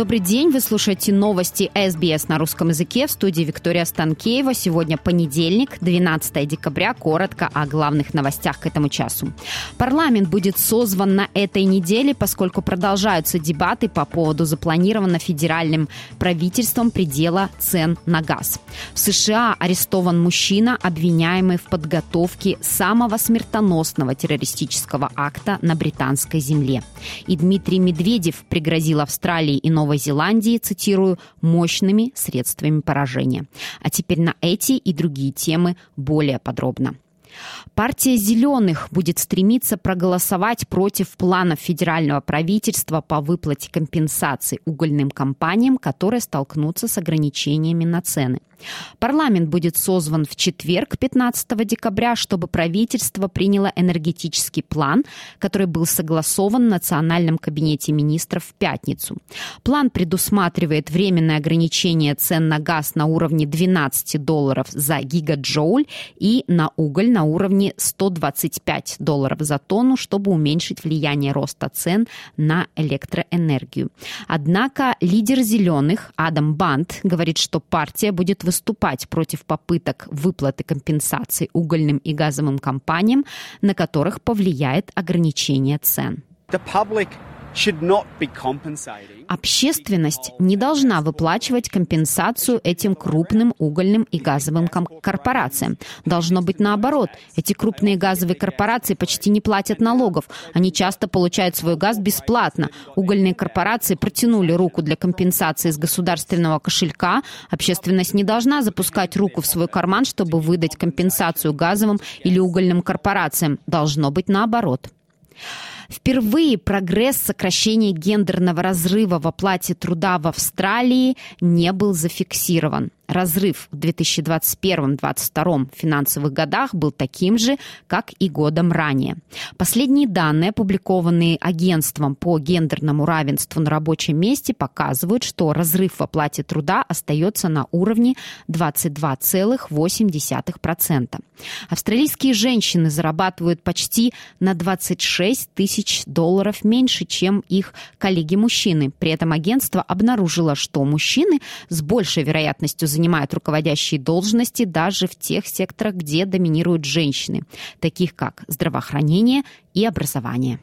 Добрый день, вы слушаете новости СБС на русском языке в студии Виктория Станкеева. Сегодня понедельник, 12 декабря. Коротко о главных новостях к этому часу. Парламент будет созван на этой неделе, поскольку продолжаются дебаты по поводу запланированного федеральным правительством предела цен на газ. В США арестован мужчина, обвиняемый в подготовке самого смертоносного террористического акта на британской земле. И Дмитрий Медведев пригрозил Австралии и Новой Зеландии, цитирую, мощными средствами поражения. А теперь на эти и другие темы более подробно. Партия «Зеленых» будет стремиться проголосовать против планов федерального правительства по выплате компенсаций угольным компаниям, которые столкнутся с ограничениями на цены. Парламент будет созван в четверг, 15 декабря, чтобы правительство приняло энергетический план, который был согласован в Национальном кабинете министров в пятницу. План предусматривает временное ограничение цен на газ на уровне 12 долларов за гигаджоуль и на уголь на уровне 125 долларов за тонну, чтобы уменьшить влияние роста цен на электроэнергию. Однако лидер «Зеленых» Адам Бант говорит, что партия будет выступать против попыток выплаты компенсаций угольным и газовым компаниям, на которых повлияет ограничение цен. Общественность не должна выплачивать компенсацию этим крупным угольным и газовым корпорациям. Должно быть наоборот. Эти крупные газовые корпорации почти не платят налогов. Они часто получают свой газ бесплатно. Угольные корпорации протянули руку для компенсации из государственного кошелька. Общественность не должна запускать руку в свой карман, чтобы выдать компенсацию газовым или угольным корпорациям. Должно быть наоборот. Впервые прогресс сокращения гендерного разрыва в оплате труда в Австралии не был зафиксирован разрыв в 2021-2022 финансовых годах был таким же, как и годом ранее. Последние данные, опубликованные агентством по гендерному равенству на рабочем месте, показывают, что разрыв в оплате труда остается на уровне 22,8%. Австралийские женщины зарабатывают почти на 26 тысяч долларов меньше, чем их коллеги-мужчины. При этом агентство обнаружило, что мужчины с большей вероятностью занимают руководящие должности даже в тех секторах, где доминируют женщины, таких как здравоохранение и образование.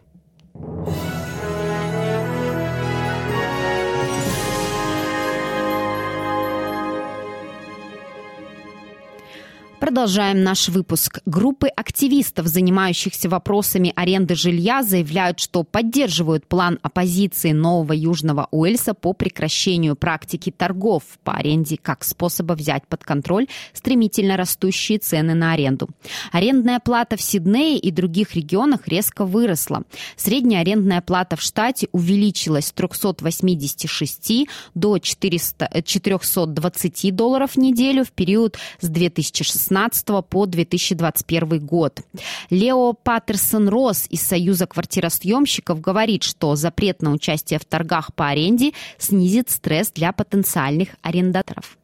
Продолжаем наш выпуск. Группы активистов, занимающихся вопросами аренды жилья, заявляют, что поддерживают план оппозиции Нового Южного Уэльса по прекращению практики торгов по аренде как способа взять под контроль стремительно растущие цены на аренду. Арендная плата в Сиднее и других регионах резко выросла. Средняя арендная плата в штате увеличилась с 386 до 400, 420 долларов в неделю в период с 2016 2016 по 2021 год. Лео Паттерсон Росс из Союза квартиросъемщиков говорит, что запрет на участие в торгах по аренде снизит стресс для потенциальных арендаторов.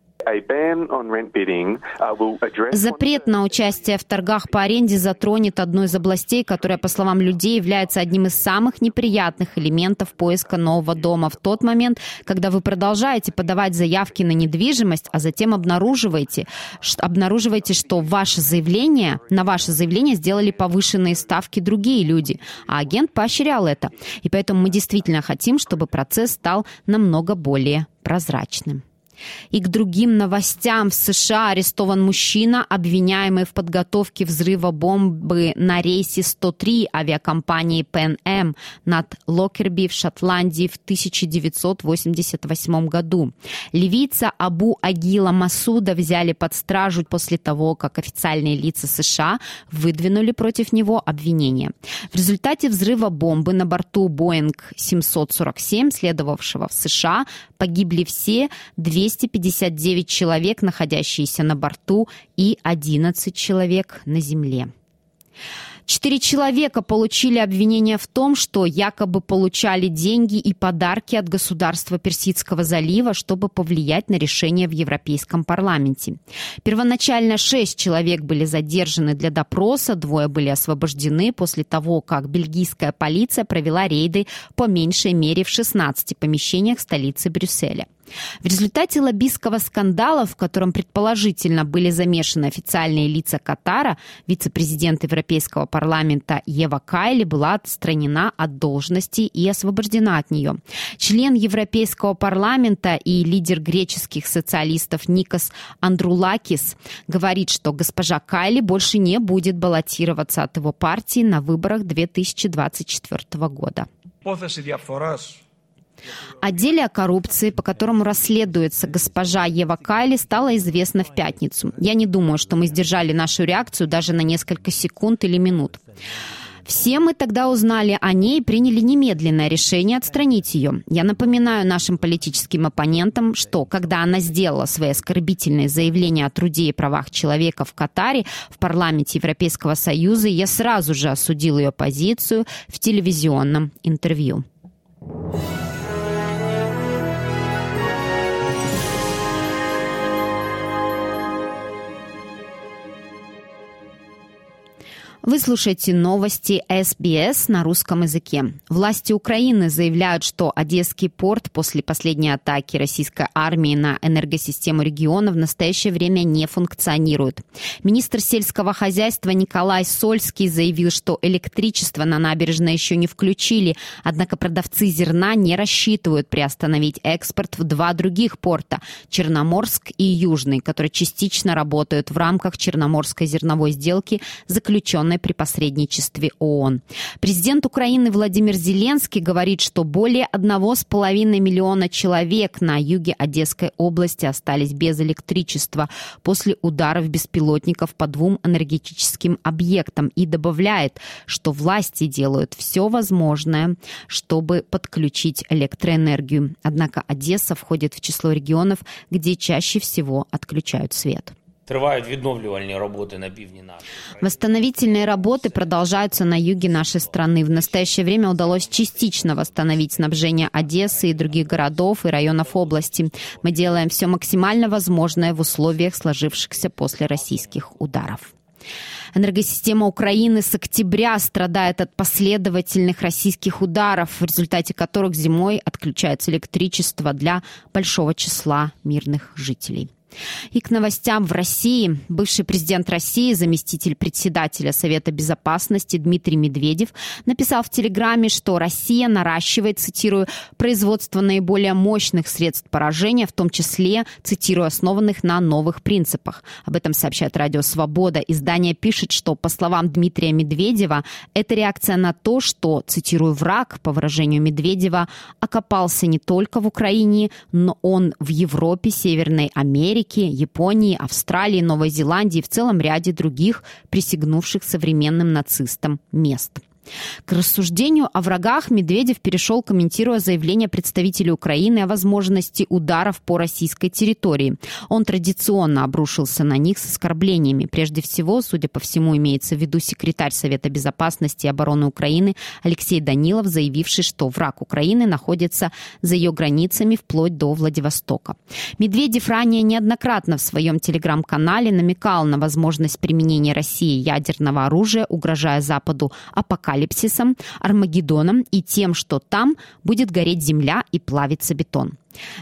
Запрет на участие в торгах по аренде затронет одну из областей, которая, по словам людей, является одним из самых неприятных элементов поиска нового дома в тот момент, когда вы продолжаете подавать заявки на недвижимость, а затем обнаруживаете, обнаруживаете, что ваше заявление, на ваше заявление сделали повышенные ставки другие люди, а агент поощрял это. И поэтому мы действительно хотим, чтобы процесс стал намного более прозрачным. И к другим новостям в США арестован мужчина, обвиняемый в подготовке взрыва бомбы на рейсе 103 авиакомпании Pan Am над Локерби в Шотландии в 1988 году. Ливийца Абу Агила Масуда взяли под стражу после того, как официальные лица США выдвинули против него обвинения. В результате взрыва бомбы на борту Boeing 747, следовавшего в США, погибли все 200 259 человек, находящиеся на борту, и 11 человек на земле. Четыре человека получили обвинение в том, что якобы получали деньги и подарки от государства Персидского залива, чтобы повлиять на решение в Европейском парламенте. Первоначально шесть человек были задержаны для допроса, двое были освобождены после того, как бельгийская полиция провела рейды по меньшей мере в 16 помещениях столицы Брюсселя. В результате лоббистского скандала, в котором предположительно были замешаны официальные лица Катара, вице-президент Европейского парламента Ева Кайли была отстранена от должности и освобождена от нее. Член Европейского парламента и лидер греческих социалистов Никос Андрулакис говорит, что госпожа Кайли больше не будет баллотироваться от его партии на выборах 2024 года. О деле о коррупции, по которому расследуется госпожа Ева Кайли, стало известно в пятницу. Я не думаю, что мы сдержали нашу реакцию даже на несколько секунд или минут. Все мы тогда узнали о ней и приняли немедленное решение отстранить ее. Я напоминаю нашим политическим оппонентам, что когда она сделала свои оскорбительные заявления о труде и правах человека в Катаре в парламенте Европейского Союза, я сразу же осудил ее позицию в телевизионном интервью. Вы слушаете новости СБС на русском языке. Власти Украины заявляют, что Одесский порт после последней атаки российской армии на энергосистему региона в настоящее время не функционирует. Министр сельского хозяйства Николай Сольский заявил, что электричество на набережной еще не включили, однако продавцы зерна не рассчитывают приостановить экспорт в два других порта – Черноморск и Южный, которые частично работают в рамках Черноморской зерновой сделки, заключенной заключенной при посредничестве ООН. Президент Украины Владимир Зеленский говорит, что более 1,5 миллиона человек на юге Одесской области остались без электричества после ударов беспилотников по двум энергетическим объектам и добавляет, что власти делают все возможное, чтобы подключить электроэнергию. Однако Одесса входит в число регионов, где чаще всего отключают свет. Тривають відновлювальні роботи на півдні нашей Восстановительные работы продолжаются на юге нашей страны. В настоящее время удалось частично восстановить снабжение Одессы и других городов и районов области. Мы делаем все максимально возможное в условиях сложившихся после российских ударов. Энергосистема Украины с октября страдает от последовательных российских ударов, в результате которых зимой отключается электричество для большого числа мирных жителей. И к новостям в России. Бывший президент России, заместитель председателя Совета Безопасности Дмитрий Медведев написал в Телеграме, что Россия наращивает, цитирую, производство наиболее мощных средств поражения, в том числе, цитирую, основанных на новых принципах. Об этом сообщает Радио Свобода. Издание пишет, что, по словам Дмитрия Медведева, это реакция на то, что, цитирую, враг, по выражению Медведева, окопался не только в Украине, но он в Европе, Северной Америке, Америки, Японии, Австралии, Новой Зеландии и в целом ряде других присягнувших современным нацистам мест. К рассуждению о врагах Медведев перешел, комментируя заявление представителей Украины о возможности ударов по российской территории. Он традиционно обрушился на них с оскорблениями. Прежде всего, судя по всему, имеется в виду секретарь Совета безопасности и обороны Украины Алексей Данилов, заявивший, что враг Украины находится за ее границами вплоть до Владивостока. Медведев ранее неоднократно в своем телеграм-канале намекал на возможность применения России ядерного оружия, угрожая Западу апокалипсисом апокалипсисом, Армагеддоном и тем, что там будет гореть земля и плавиться бетон.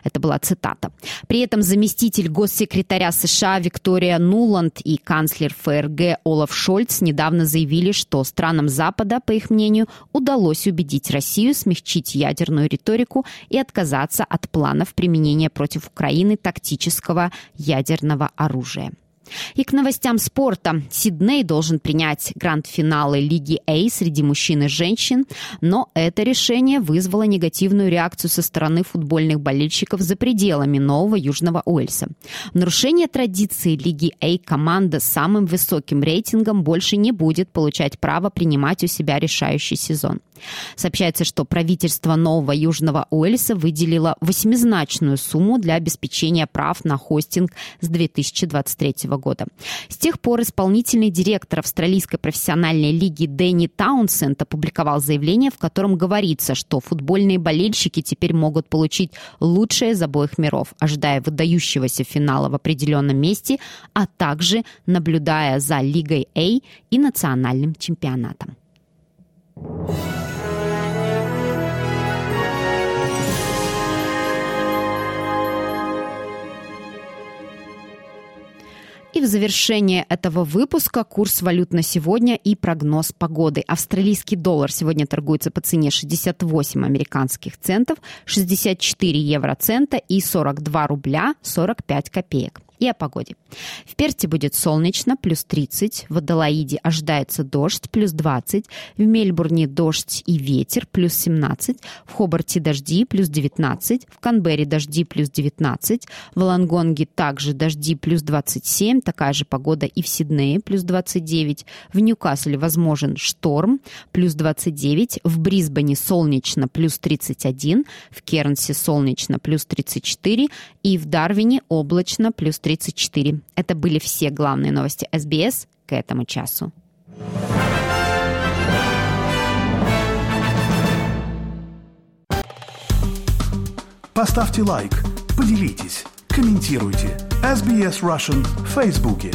Это была цитата. При этом заместитель госсекретаря США Виктория Нуланд и канцлер ФРГ Олаф Шольц недавно заявили, что странам Запада, по их мнению, удалось убедить Россию смягчить ядерную риторику и отказаться от планов применения против Украины тактического ядерного оружия. И к новостям спорта. Сидней должен принять гранд-финалы Лиги А среди мужчин и женщин, но это решение вызвало негативную реакцию со стороны футбольных болельщиков за пределами Нового Южного Уэльса. Нарушение традиции Лиги А команда с самым высоким рейтингом больше не будет получать право принимать у себя решающий сезон. Сообщается, что правительство Нового Южного Уэльса выделило восьмизначную сумму для обеспечения прав на хостинг с 2023 года. С тех пор исполнительный директор австралийской профессиональной лиги Дэнни Таунсенд опубликовал заявление, в котором говорится, что футбольные болельщики теперь могут получить лучшее из обоих миров, ожидая выдающегося финала в определенном месте, а также наблюдая за Лигой А и национальным чемпионатом. И в завершение этого выпуска курс валют на сегодня и прогноз погоды. Австралийский доллар сегодня торгуется по цене 68 американских центов, 64 евроцента и 42 рубля 45 копеек и о погоде. В Перте будет солнечно, плюс 30, в Адалаиде ожидается дождь, плюс 20, в Мельбурне дождь и ветер, плюс 17, в Хобарте дожди, плюс 19, в Канберре дожди, плюс 19, в Лангонге также дожди, плюс 27, такая же погода и в Сиднее, плюс 29, в Ньюкасле возможен шторм, плюс 29, в Брисбене солнечно, плюс 31, в Кернсе солнечно, плюс 34 и в Дарвине облачно, плюс 30 34. Это были все главные новости СБС к этому часу. Поставьте лайк, поделитесь, комментируйте. SBS Russian в Фейсбуке.